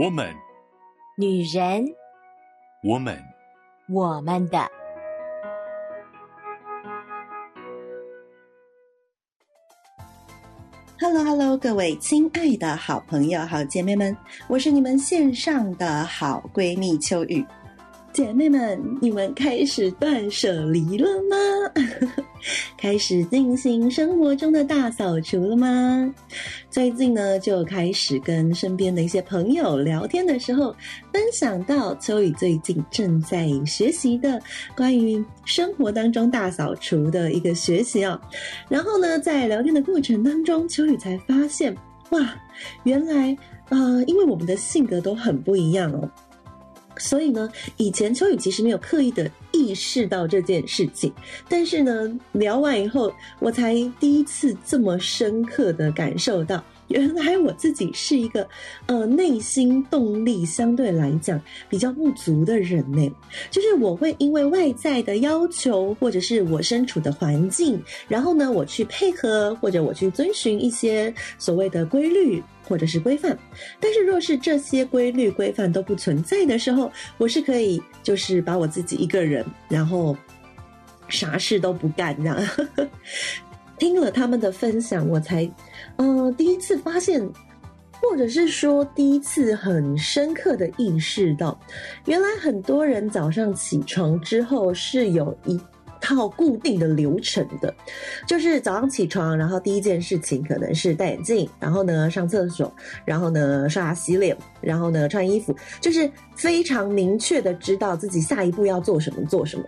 我们，女人，我们，我们的。Hello，Hello，各位亲爱的好朋友、好姐妹们，我是你们线上的好闺蜜秋雨。姐妹们，你们开始断舍离了吗？开始进行生活中的大扫除了吗？最近呢，就开始跟身边的一些朋友聊天的时候，分享到秋雨最近正在学习的关于生活当中大扫除的一个学习哦。然后呢，在聊天的过程当中，秋雨才发现，哇，原来啊、呃，因为我们的性格都很不一样哦。所以呢，以前秋雨其实没有刻意的意识到这件事情，但是呢，聊完以后，我才第一次这么深刻的感受到，原来我自己是一个，呃，内心动力相对来讲比较不足的人呢。就是我会因为外在的要求，或者是我身处的环境，然后呢，我去配合，或者我去遵循一些所谓的规律。或者是规范，但是若是这些规律规范都不存在的时候，我是可以就是把我自己一个人，然后啥事都不干这样。听了他们的分享，我才呃第一次发现，或者是说第一次很深刻的意识到，原来很多人早上起床之后是有一。套固定的流程的，就是早上起床，然后第一件事情可能是戴眼镜，然后呢上厕所，然后呢刷牙洗脸，然后呢穿衣服，就是非常明确的知道自己下一步要做什么做什么。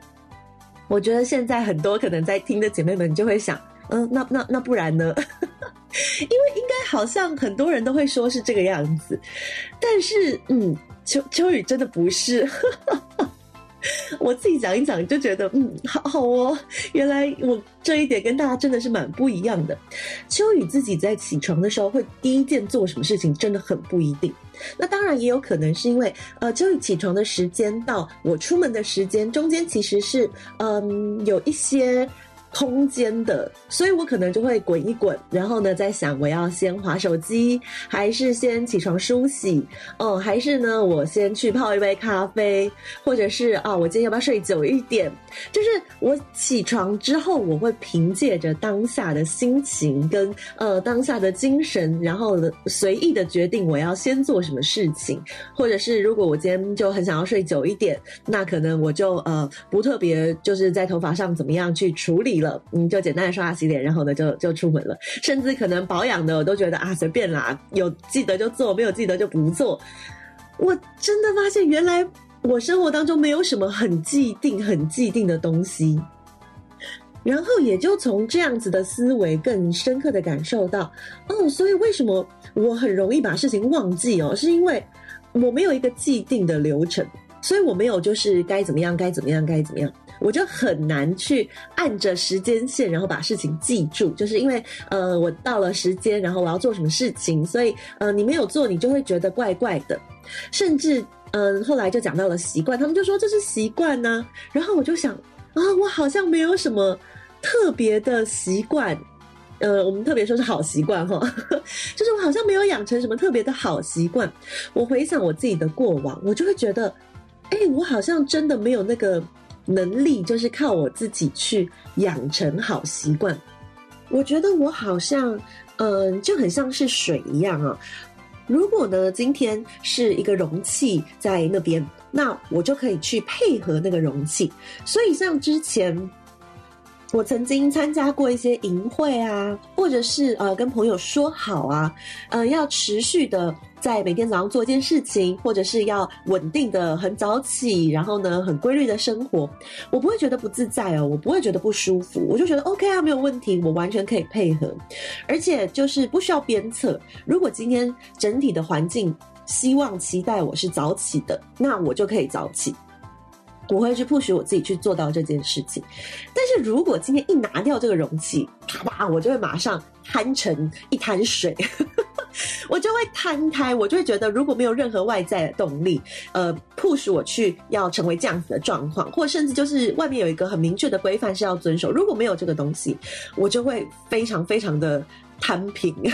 我觉得现在很多可能在听的姐妹们就会想，嗯，那那那不然呢？因为应该好像很多人都会说是这个样子，但是嗯，秋秋雨真的不是。我自己讲一讲，就觉得嗯，好好哦。原来我这一点跟大家真的是蛮不一样的。秋雨自己在起床的时候，会第一件做什么事情，真的很不一定。那当然也有可能是因为，呃，秋雨起床的时间到我出门的时间中间，其实是嗯有一些。空间的，所以我可能就会滚一滚，然后呢，在想我要先划手机，还是先起床梳洗，哦，还是呢，我先去泡一杯咖啡，或者是啊，我今天要不要睡久一点？就是我起床之后，我会凭借着当下的心情跟呃当下的精神，然后随意的决定我要先做什么事情，或者是如果我今天就很想要睡久一点，那可能我就呃不特别就是在头发上怎么样去处理。了，你就简单的刷牙洗脸，然后呢就就出门了。甚至可能保养的我都觉得啊随便啦，有记得就做，没有记得就不做。我真的发现，原来我生活当中没有什么很既定、很既定的东西。然后也就从这样子的思维，更深刻的感受到，哦，所以为什么我很容易把事情忘记哦？是因为我没有一个既定的流程，所以我没有就是该怎么样，该怎么样，该怎么样。我就很难去按着时间线，然后把事情记住，就是因为呃，我到了时间，然后我要做什么事情，所以呃，你没有做，你就会觉得怪怪的，甚至嗯、后来就讲到了习惯，他们就说这是习惯呢，然后我就想啊，我好像没有什么特别的习惯，呃，我们特别说是好习惯哈，就是我好像没有养成什么特别的好习惯。我回想我自己的过往，我就会觉得，哎，我好像真的没有那个。能力就是靠我自己去养成好习惯。我觉得我好像，嗯、就很像是水一样啊。如果呢，今天是一个容器在那边，那我就可以去配合那个容器。所以像之前。我曾经参加过一些营会啊，或者是呃跟朋友说好啊，呃要持续的在每天早上做一件事情，或者是要稳定的很早起，然后呢很规律的生活，我不会觉得不自在哦，我不会觉得不舒服，我就觉得 OK 啊，没有问题，我完全可以配合，而且就是不需要鞭策。如果今天整体的环境希望期待我是早起的，那我就可以早起。我会去 push 我自己去做到这件事情，但是如果今天一拿掉这个容器，啪啪，我就会马上摊成一滩水，我就会摊开，我就会觉得如果没有任何外在的动力，呃，push 我去要成为这样子的状况，或甚至就是外面有一个很明确的规范是要遵守，如果没有这个东西，我就会非常非常的摊平。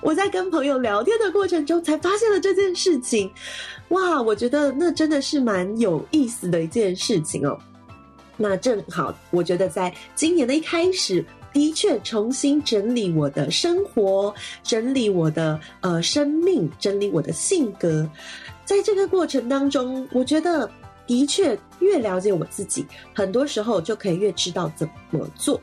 我在跟朋友聊天的过程中，才发现了这件事情。哇，我觉得那真的是蛮有意思的一件事情哦。那正好，我觉得在今年的一开始，的确重新整理我的生活，整理我的呃生命，整理我的性格。在这个过程当中，我觉得的确越了解我自己，很多时候就可以越知道怎么做。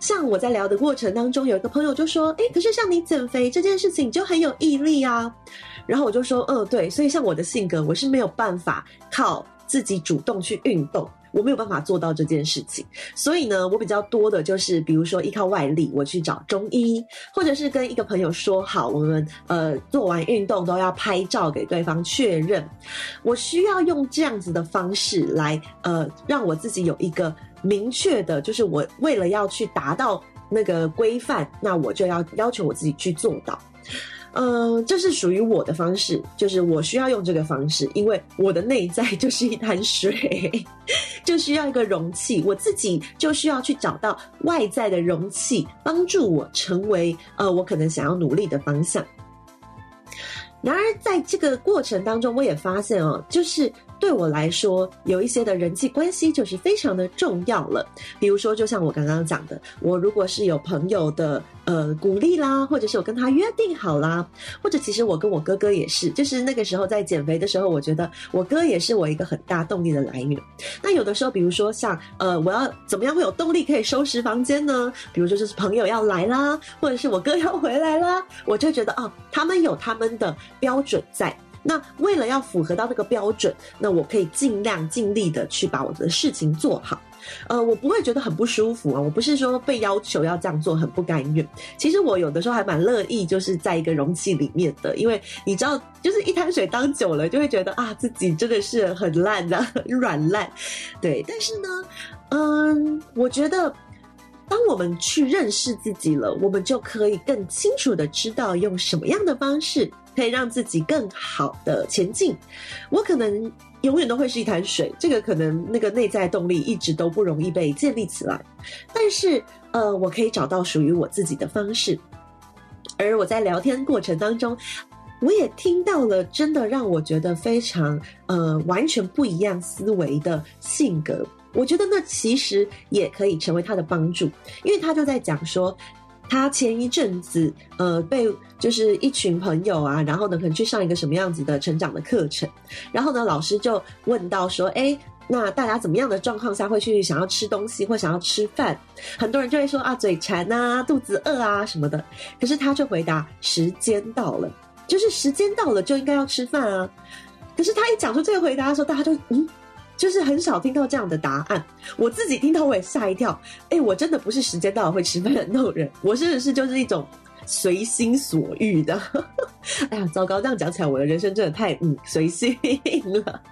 像我在聊的过程当中，有一个朋友就说：“诶，可是像你减肥这件事情就很有毅力啊。”然后我就说：“嗯，对，所以像我的性格，我是没有办法靠自己主动去运动。”我没有办法做到这件事情，所以呢，我比较多的就是，比如说依靠外力，我去找中医，或者是跟一个朋友说好，我们呃做完运动都要拍照给对方确认。我需要用这样子的方式来呃让我自己有一个明确的，就是我为了要去达到那个规范，那我就要要求我自己去做到。嗯、呃，这是属于我的方式，就是我需要用这个方式，因为我的内在就是一滩水，就需要一个容器，我自己就需要去找到外在的容器，帮助我成为呃我可能想要努力的方向。然而，在这个过程当中，我也发现哦，就是。对我来说，有一些的人际关系就是非常的重要了。比如说，就像我刚刚讲的，我如果是有朋友的呃鼓励啦，或者是我跟他约定好啦，或者其实我跟我哥哥也是，就是那个时候在减肥的时候，我觉得我哥也是我一个很大动力的来源。那有的时候，比如说像呃，我要怎么样会有动力可以收拾房间呢？比如说就是朋友要来啦，或者是我哥要回来啦，我就觉得哦，他们有他们的标准在。那为了要符合到这个标准，那我可以尽量尽力的去把我的事情做好。呃，我不会觉得很不舒服啊。我不是说被要求要这样做很不甘愿。其实我有的时候还蛮乐意，就是在一个容器里面的，因为你知道，就是一滩水当久了，就会觉得啊，自己真的是很烂的，软烂。对，但是呢，嗯，我觉得当我们去认识自己了，我们就可以更清楚的知道用什么样的方式。可以让自己更好的前进。我可能永远都会是一潭水，这个可能那个内在动力一直都不容易被建立起来。但是，呃，我可以找到属于我自己的方式。而我在聊天过程当中，我也听到了真的让我觉得非常呃完全不一样思维的性格。我觉得那其实也可以成为他的帮助，因为他就在讲说。他前一阵子，呃，被就是一群朋友啊，然后呢，可能去上一个什么样子的成长的课程，然后呢，老师就问到说，诶，那大家怎么样的状况下会去想要吃东西或想要吃饭？很多人就会说啊，嘴馋啊，肚子饿啊什么的。可是他就回答，时间到了，就是时间到了就应该要吃饭啊。可是他一讲出这个回答的时候，大家就嗯。就是很少听到这样的答案，我自己听到我也吓一跳。哎，我真的不是时间到了会吃饭的那种人，我真的是就是一种随心所欲的。哎呀，糟糕，这样讲起来，我的人生真的太嗯随性了。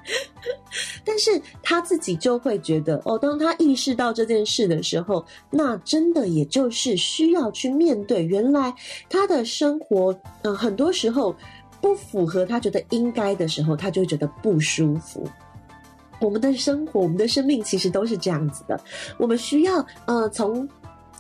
但是他自己就会觉得，哦，当他意识到这件事的时候，那真的也就是需要去面对，原来他的生活，嗯、很多时候不符合他觉得应该的时候，他就会觉得不舒服。我们的生活，我们的生命其实都是这样子的。我们需要呃，从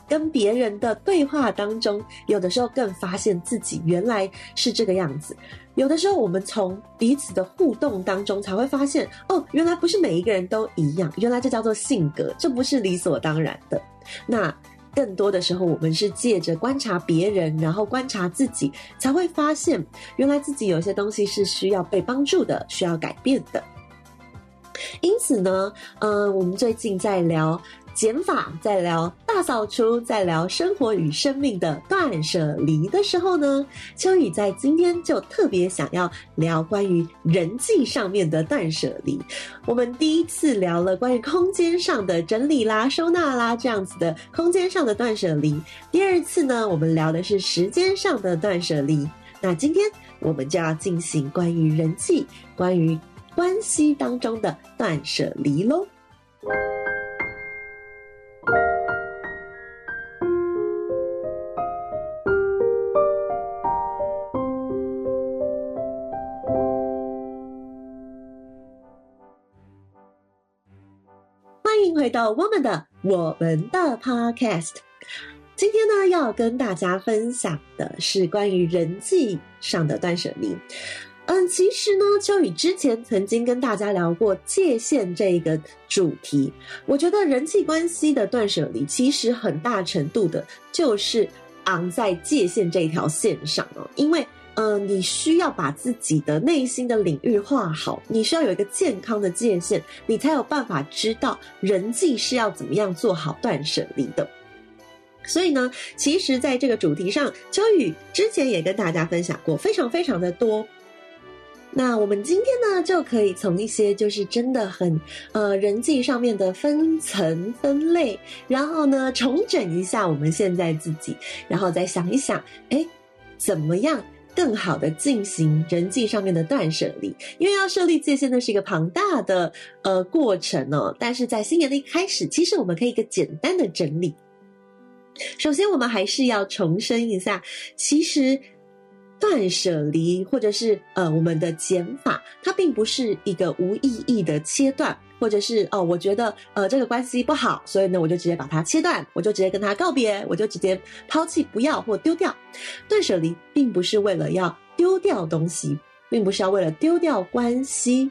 跟别人的对话当中，有的时候更发现自己原来是这个样子。有的时候，我们从彼此的互动当中才会发现，哦，原来不是每一个人都一样。原来这叫做性格，这不是理所当然的。那更多的时候，我们是借着观察别人，然后观察自己，才会发现，原来自己有些东西是需要被帮助的，需要改变的。因此呢，呃，我们最近在聊减法，在聊大扫除，在聊生活与生命的断舍离的时候呢，秋雨在今天就特别想要聊关于人际上面的断舍离。我们第一次聊了关于空间上的整理啦、收纳啦这样子的空间上的断舍离。第二次呢，我们聊的是时间上的断舍离。那今天我们就要进行关于人际，关于。关系当中的断舍离喽。欢迎回到我们的我们的 Podcast。今天呢，要跟大家分享的是关于人际上的断舍离。嗯，其实呢，秋雨之前曾经跟大家聊过界限这个主题。我觉得人际关系的断舍离，其实很大程度的就是昂在界限这条线上哦。因为，呃，你需要把自己的内心的领域画好，你需要有一个健康的界限，你才有办法知道人际是要怎么样做好断舍离的。所以呢，其实在这个主题上，秋雨之前也跟大家分享过，非常非常的多。那我们今天呢，就可以从一些就是真的很呃人际上面的分层分类，然后呢重整一下我们现在自己，然后再想一想，诶，怎么样更好的进行人际上面的断舍离？因为要设立界限呢是一个庞大的呃过程哦。但是在新年的一开始，其实我们可以一个简单的整理。首先，我们还是要重申一下，其实。断舍离，或者是呃我们的减法，它并不是一个无意义的切断，或者是哦，我觉得呃这个关系不好，所以呢我就直接把它切断，我就直接跟他告别，我就直接抛弃不要或丢掉。断舍离并不是为了要丢掉东西，并不是要为了丢掉关系，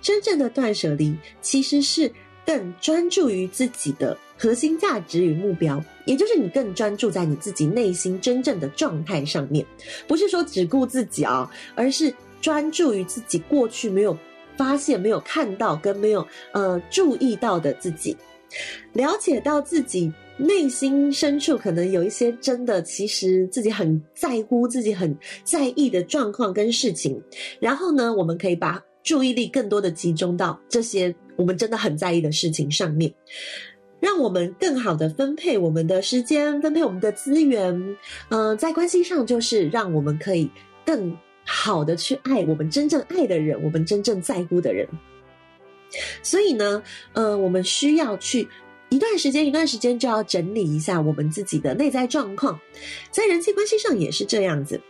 真正的断舍离其实是更专注于自己的。核心价值与目标，也就是你更专注在你自己内心真正的状态上面，不是说只顾自己啊，而是专注于自己过去没有发现、没有看到跟没有呃注意到的自己，了解到自己内心深处可能有一些真的其实自己很在乎、自己很在意的状况跟事情，然后呢，我们可以把注意力更多的集中到这些我们真的很在意的事情上面。让我们更好的分配我们的时间，分配我们的资源。嗯、在关系上，就是让我们可以更好的去爱我们真正爱的人，我们真正在乎的人。所以呢，呃，我们需要去一段时间，一段时间就要整理一下我们自己的内在状况。在人际关系上也是这样子。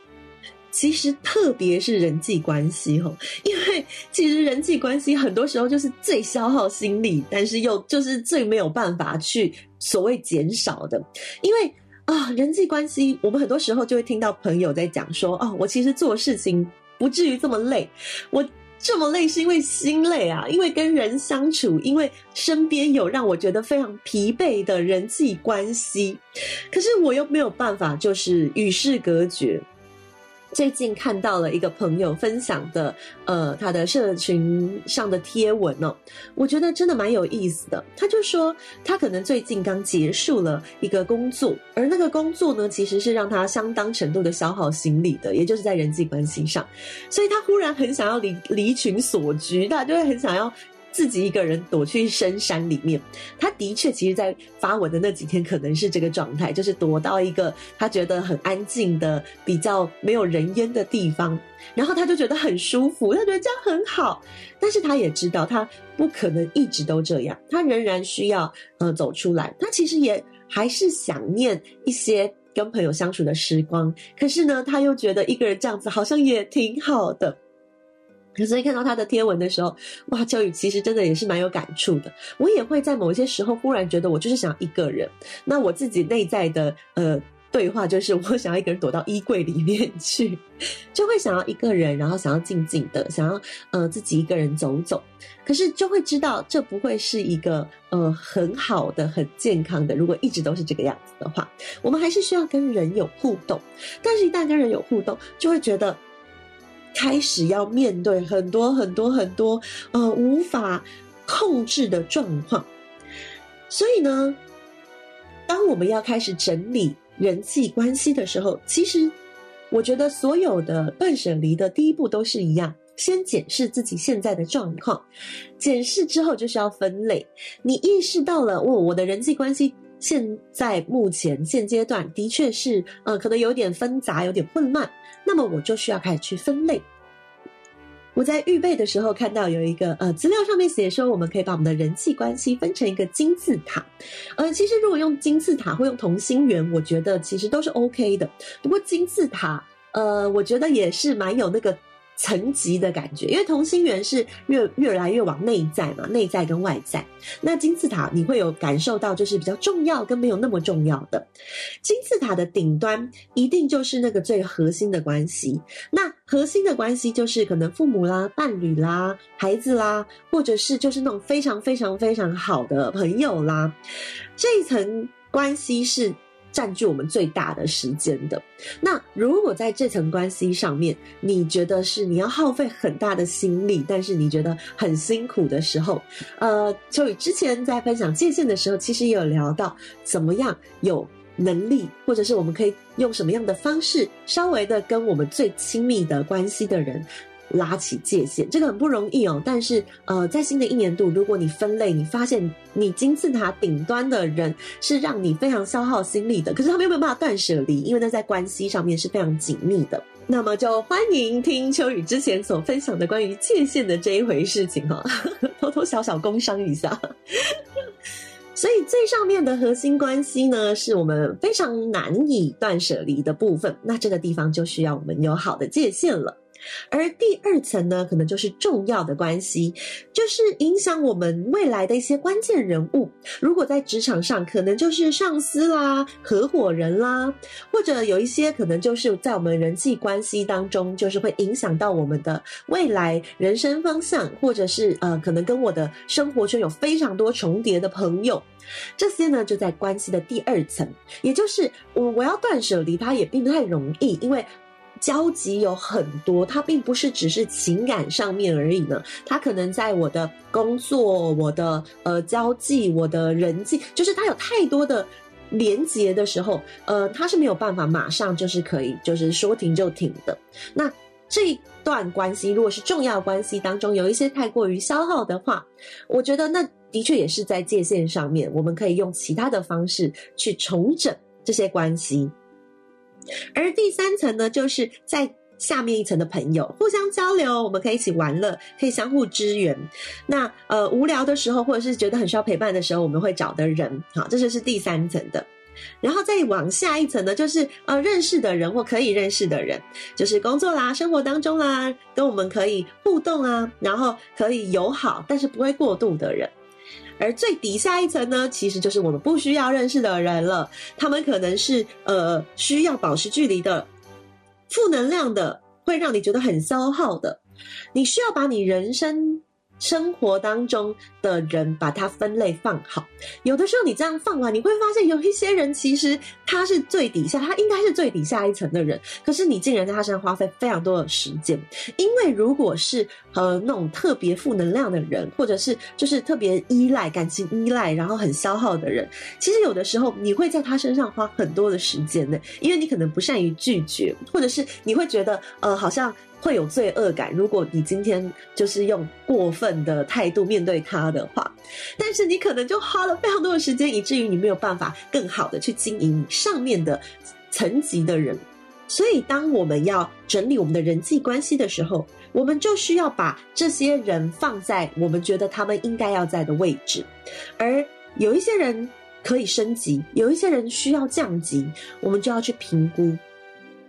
其实，特别是人际关系吼，因为其实人际关系很多时候就是最消耗心力，但是又就是最没有办法去所谓减少的。因为啊，人际关系，我们很多时候就会听到朋友在讲说，哦，我其实做事情不至于这么累，我这么累是因为心累啊，因为跟人相处，因为身边有让我觉得非常疲惫的人际关系，可是我又没有办法，就是与世隔绝。最近看到了一个朋友分享的，呃，他的社群上的贴文哦，我觉得真的蛮有意思的。他就说，他可能最近刚结束了一个工作，而那个工作呢，其实是让他相当程度的消耗心力的，也就是在人际关系上，所以他忽然很想要离离群索居，他就会很想要。自己一个人躲去深山里面，他的确，其实，在发文的那几天，可能是这个状态，就是躲到一个他觉得很安静的、比较没有人烟的地方，然后他就觉得很舒服，他觉得这样很好。但是他也知道，他不可能一直都这样，他仍然需要呃走出来。他其实也还是想念一些跟朋友相处的时光，可是呢，他又觉得一个人这样子好像也挺好的。所以看到他的贴文的时候，哇，秋雨其实真的也是蛮有感触的。我也会在某些时候忽然觉得，我就是想要一个人。那我自己内在的呃对话就是，我想要一个人躲到衣柜里面去，就会想要一个人，然后想要静静的，想要呃自己一个人走走。可是就会知道，这不会是一个呃很好的、很健康的。如果一直都是这个样子的话，我们还是需要跟人有互动。但是，一旦跟人有互动，就会觉得。开始要面对很多很多很多呃无法控制的状况，所以呢，当我们要开始整理人际关系的时候，其实我觉得所有的断舍离的第一步都是一样，先检视自己现在的状况，检视之后就是要分类。你意识到了，哦，我的人际关系现在目前现阶段的确是呃可能有点纷杂，有点混乱。那么我就需要开始去分类。我在预备的时候看到有一个呃资料上面写说，我们可以把我们的人际关系分成一个金字塔。呃，其实如果用金字塔或用同心圆，我觉得其实都是 OK 的。不过金字塔，呃，我觉得也是蛮有那个层级的感觉，因为同心圆是越越来越往内在嘛，内在跟外在。那金字塔你会有感受到，就是比较重要跟没有那么重要的。金字塔的顶端一定就是那个最核心的关系。那核心的关系就是可能父母啦、伴侣啦、孩子啦，或者是就是那种非常非常非常好的朋友啦，这一层关系是。占据我们最大的时间的。那如果在这层关系上面，你觉得是你要耗费很大的心力，但是你觉得很辛苦的时候，呃，秋雨之前在分享界限的时候，其实也有聊到怎么样有能力，或者是我们可以用什么样的方式，稍微的跟我们最亲密的关系的人。拉起界限，这个很不容易哦。但是，呃，在新的一年度，如果你分类，你发现你金字塔顶端的人是让你非常消耗心力的，可是他们又没有办法断舍离，因为那在关系上面是非常紧密的。那么，就欢迎听秋雨之前所分享的关于界限的这一回事情哈，偷偷小小工商一下。所以最上面的核心关系呢，是我们非常难以断舍离的部分。那这个地方就需要我们有好的界限了。而第二层呢，可能就是重要的关系，就是影响我们未来的一些关键人物。如果在职场上，可能就是上司啦、合伙人啦，或者有一些可能就是在我们人际关系当中，就是会影响到我们的未来人生方向，或者是呃，可能跟我的生活圈有非常多重叠的朋友，这些呢就在关系的第二层，也就是我我要断舍离，它也并不太容易，因为。交集有很多，它并不是只是情感上面而已呢。它可能在我的工作、我的呃交际、我的人际，就是它有太多的连结的时候，呃，它是没有办法马上就是可以就是说停就停的。那这一段关系如果是重要关系当中有一些太过于消耗的话，我觉得那的确也是在界限上面，我们可以用其他的方式去重整这些关系。而第三层呢，就是在下面一层的朋友互相交流，我们可以一起玩乐，可以相互支援。那呃无聊的时候，或者是觉得很需要陪伴的时候，我们会找的人，好，这就是第三层的。然后再往下一层呢，就是呃认识的人或可以认识的人，就是工作啦、生活当中啦，跟我们可以互动啊，然后可以友好，但是不会过度的人。而最底下一层呢，其实就是我们不需要认识的人了。他们可能是呃需要保持距离的、负能量的，会让你觉得很消耗的。你需要把你人生。生活当中的人，把它分类放好。有的时候你这样放完，你会发现有一些人其实他是最底下，他应该是最底下一层的人，可是你竟然在他身上花费非常多的时间。因为如果是呃那种特别负能量的人，或者是就是特别依赖感情依赖，然后很消耗的人，其实有的时候你会在他身上花很多的时间呢，因为你可能不善于拒绝，或者是你会觉得呃好像。会有罪恶感，如果你今天就是用过分的态度面对他的话，但是你可能就花了非常多的时间，以至于你没有办法更好的去经营你上面的层级的人。所以，当我们要整理我们的人际关系的时候，我们就需要把这些人放在我们觉得他们应该要在的位置，而有一些人可以升级，有一些人需要降级，我们就要去评估。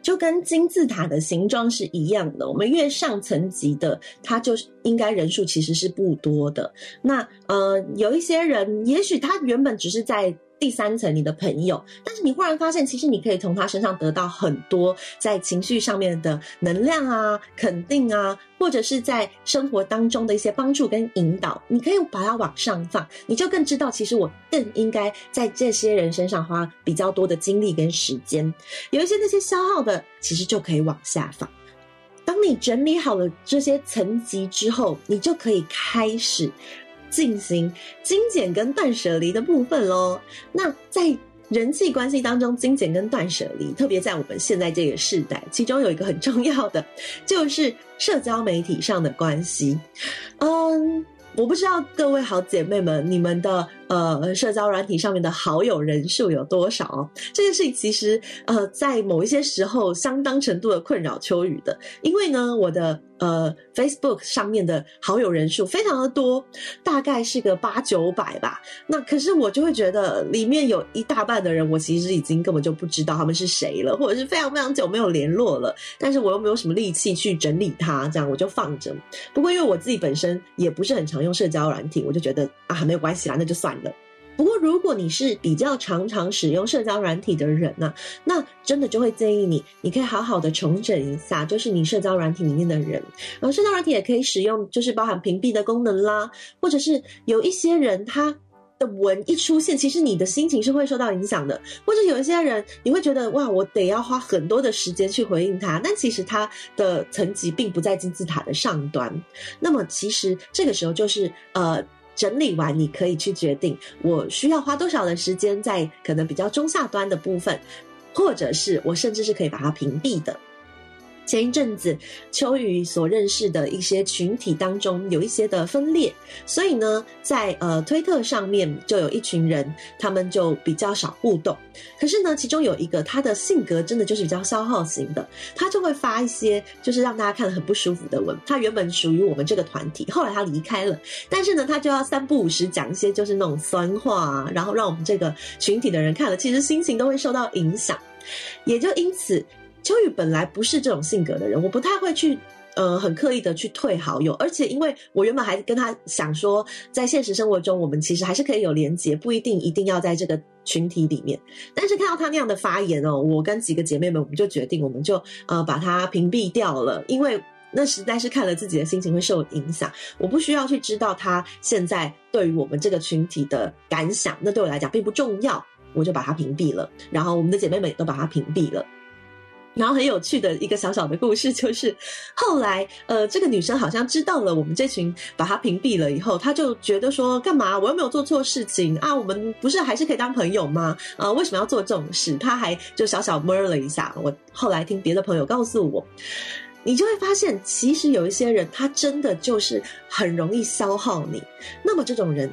就跟金字塔的形状是一样的，我们越上层级的，它就应该人数其实是不多的。那呃，有一些人，也许他原本只是在。第三层，你的朋友，但是你忽然发现，其实你可以从他身上得到很多在情绪上面的能量啊、肯定啊，或者是在生活当中的一些帮助跟引导，你可以把它往上放，你就更知道，其实我更应该在这些人身上花比较多的精力跟时间。有一些那些消耗的，其实就可以往下放。当你整理好了这些层级之后，你就可以开始。进行精简跟断舍离的部分喽。那在人际关系当中，精简跟断舍离，特别在我们现在这个世代，其中有一个很重要的，就是社交媒体上的关系。嗯，我不知道各位好姐妹们，你们的呃社交软体上面的好友人数有多少？这件事情其实呃在某一些时候相当程度的困扰秋雨的，因为呢我的呃 Facebook 上面的好友人数非常的多，大概是个八九百吧。那可是我就会觉得里面有一大半的人，我其实已经根本就不知道他们是谁了，或者是非常非常久没有联络了。但是我又没有什么力气去整理它，这样我就放着。不过因为我自己本身也不是很常用。社交软体，我就觉得啊，没有关系啦，那就算了。不过，如果你是比较常常使用社交软体的人呢、那真的就会建议你，你可以好好的重整一下，就是你社交软体里面的人。然后，社交软体也可以使用，就是包含屏蔽的功能啦，或者是有一些人他的文一出现，其实你的心情是会受到影响的。或者有一些人，你会觉得哇，我得要花很多的时间去回应他，但其实他的层级并不在金字塔的上端。那么，其实这个时候就是呃，整理完，你可以去决定我需要花多少的时间在可能比较中下端的部分，或者是我甚至是可以把它屏蔽的。前一阵子，秋雨所认识的一些群体当中有一些的分裂，所以呢，在呃推特上面就有一群人，他们就比较少互动。可是呢，其中有一个他的性格真的就是比较消耗型的，他就会发一些就是让大家看得很不舒服的文。他原本属于我们这个团体，后来他离开了，但是呢，他就要三不五时讲一些就是那种酸话，然后让我们这个群体的人看了，其实心情都会受到影响，也就因此。秋雨本来不是这种性格的人，我不太会去，呃，很刻意的去退好友，而且因为我原本还跟他想说，在现实生活中我们其实还是可以有连结，不一定一定要在这个群体里面。但是看到他那样的发言哦，我跟几个姐妹们，我们就决定，我们就呃把他屏蔽掉了，因为那实在是看了自己的心情会受影响。我不需要去知道他现在对于我们这个群体的感想，那对我来讲并不重要，我就把他屏蔽了。然后我们的姐妹们也都把他屏蔽了。然后很有趣的一个小小的故事，就是后来，呃，这个女生好像知道了我们这群把她屏蔽了以后，她就觉得说，干嘛？我又没有做错事情啊，我们不是还是可以当朋友吗？啊，为什么要做这种事？她还就小小闷了一下。我后来听别的朋友告诉我，你就会发现，其实有一些人，他真的就是很容易消耗你。那么这种人。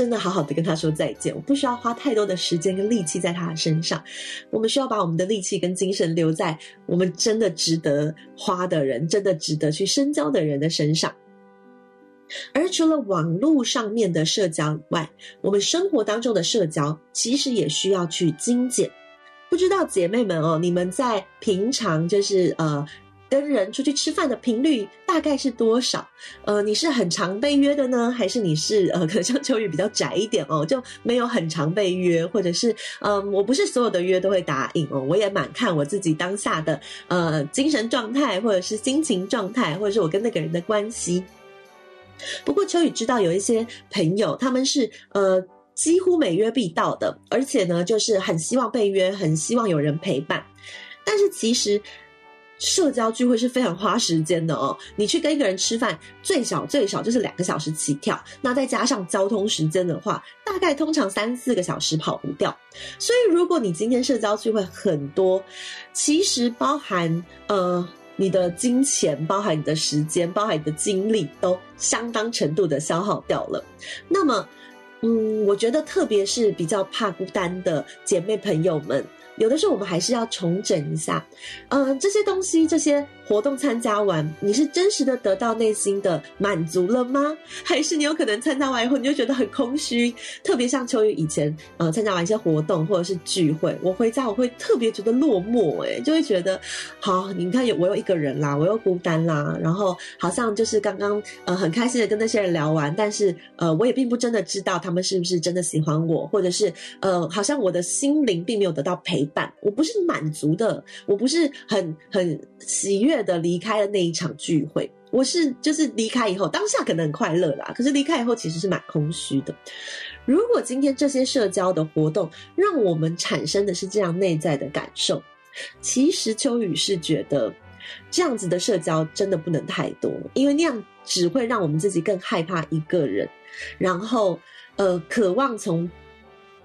真的好好的跟他说再见，我不需要花太多的时间跟力气在他的身上。我们需要把我们的力气跟精神留在我们真的值得花的人，真的值得去深交的人的身上。而除了网络上面的社交以外，我们生活当中的社交其实也需要去精简。不知道姐妹们哦，你们在平常就是呃。跟人出去吃饭的频率大概是多少？呃，你是很常被约的呢，还是你是呃，可能像秋雨比较窄一点哦，就没有很常被约，或者是嗯、我不是所有的约都会答应哦，我也蛮看我自己当下的呃精神状态，或者是心情状态，或者是我跟那个人的关系。不过秋雨知道有一些朋友，他们是呃几乎每约必到的，而且呢，就是很希望被约，很希望有人陪伴，但是其实。社交聚会是非常花时间的哦，你去跟一个人吃饭，最少最少就是两个小时起跳，那再加上交通时间的话，大概通常三四个小时跑不掉。所以如果你今天社交聚会很多，其实包含呃你的金钱、包含你的时间、包含你的精力，都相当程度的消耗掉了。那么，嗯，我觉得特别是比较怕孤单的姐妹朋友们。有的时候我们还是要重整一下，嗯，这些东西，这些活动参加完，你是真实的得到内心的满足了吗？还是你有可能参加完以后你就觉得很空虚？特别像秋雨以前，呃，参加完一些活动或者是聚会，我回家我会特别觉得落寞，诶，就会觉得，好，你看有我有一个人啦，我又孤单啦，然后好像就是刚刚呃很开心的跟那些人聊完，但是呃我也并不真的知道他们是不是真的喜欢我，或者是呃好像我的心灵并没有得到陪伴。我不是满足的，我不是很很喜悦的离开了那一场聚会，我是就是离开以后，当下可能很快乐啦，可是离开以后其实是蛮空虚的。如果今天这些社交的活动让我们产生的是这样内在的感受，其实秋雨是觉得这样子的社交真的不能太多，因为那样只会让我们自己更害怕一个人，然后呃，渴望从。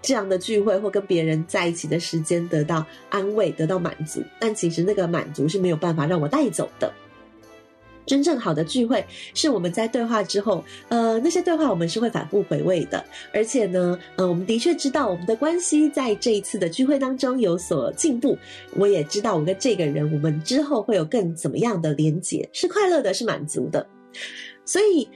这样的聚会或跟别人在一起的时间得到安慰，得到满足，但其实那个满足是没有办法让我带走的。真正好的聚会是我们在对话之后，呃，那些对话我们是会反复回味的，而且呢，呃，我们的确知道我们的关系在这一次的聚会当中有所进步。我也知道我跟这个人，我们之后会有更怎么样的连结，是快乐的，是满足的。所以。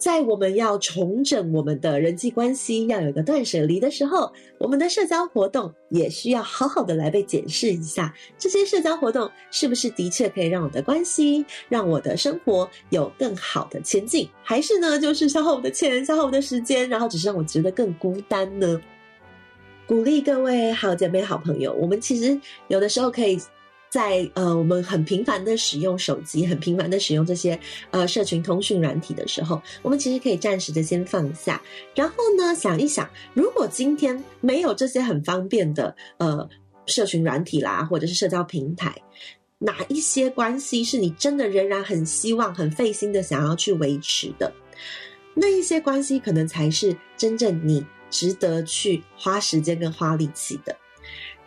在我们要重整我们的人际关系，要有一个断舍离的时候，我们的社交活动也需要好好的来被检视一下。这些社交活动是不是的确可以让我的关系、让我的生活有更好的前进，还是呢，就是消耗我的钱、消耗我的时间，然后只是让我觉得更孤单呢？鼓励各位好姐妹、好朋友，我们其实有的时候可以。在呃，我们很频繁的使用手机，很频繁的使用这些呃社群通讯软体的时候，我们其实可以暂时的先放下，然后呢，想一想，如果今天没有这些很方便的呃社群软体啦，或者是社交平台，哪一些关系是你真的仍然很希望、很费心的想要去维持的？那一些关系可能才是真正你值得去花时间跟花力气的。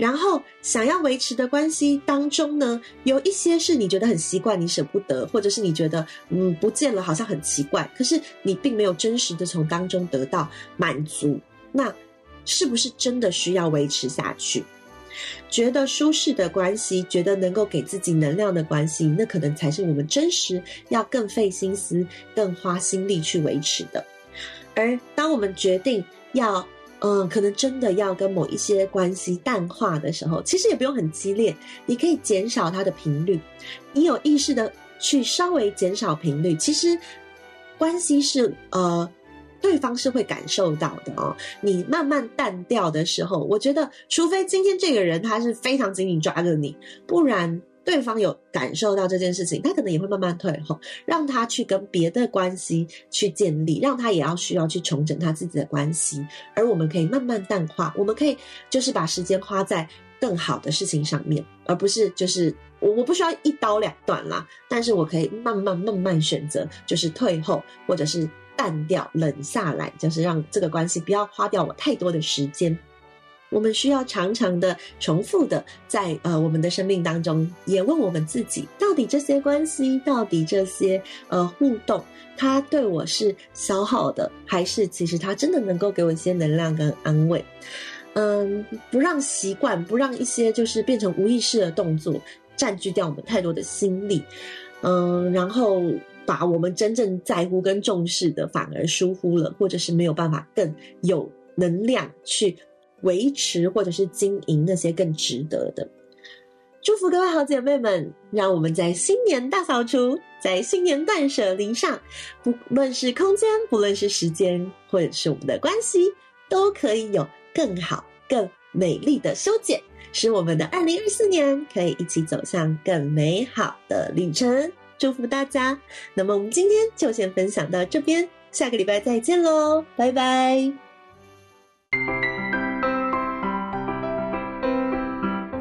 然后想要维持的关系当中呢，有一些是你觉得很习惯，你舍不得，或者是你觉得嗯不见了好像很奇怪，可是你并没有真实的从当中得到满足，那是不是真的需要维持下去？觉得舒适的关系，觉得能够给自己能量的关系，那可能才是我们真实要更费心思、更花心力去维持的。而当我们决定要。嗯，可能真的要跟某一些关系淡化的时候，其实也不用很激烈，你可以减少它的频率。你有意识的去稍微减少频率，其实关系是呃，对方是会感受到的哦。你慢慢淡掉的时候，我觉得，除非今天这个人他是非常紧紧抓着你，不然。对方有感受到这件事情，他可能也会慢慢退后，让他去跟别的关系去建立，让他也要需要去重整他自己的关系，而我们可以慢慢淡化，我们可以就是把时间花在更好的事情上面，而不是就是我我不需要一刀两断啦，但是我可以慢慢慢慢选择，就是退后或者是淡掉冷下来，就是让这个关系不要花掉我太多的时间。我们需要常常的重复的在呃我们的生命当中，也问我们自己，到底这些关系，到底这些呃互动，它对我是消耗的，还是其实它真的能够给我一些能量跟安慰？嗯，不让习惯，不让一些就是变成无意识的动作占据掉我们太多的心力，嗯，然后把我们真正在乎跟重视的反而疏忽了，或者是没有办法更有能量去。维持或者是经营那些更值得的，祝福各位好姐妹们，让我们在新年大扫除，在新年断舍离上，不论是空间，不论是时间，或者是我们的关系，都可以有更好、更美丽的修剪，使我们的二零二四年可以一起走向更美好的旅程。祝福大家！那么我们今天就先分享到这边，下个礼拜再见喽，拜拜。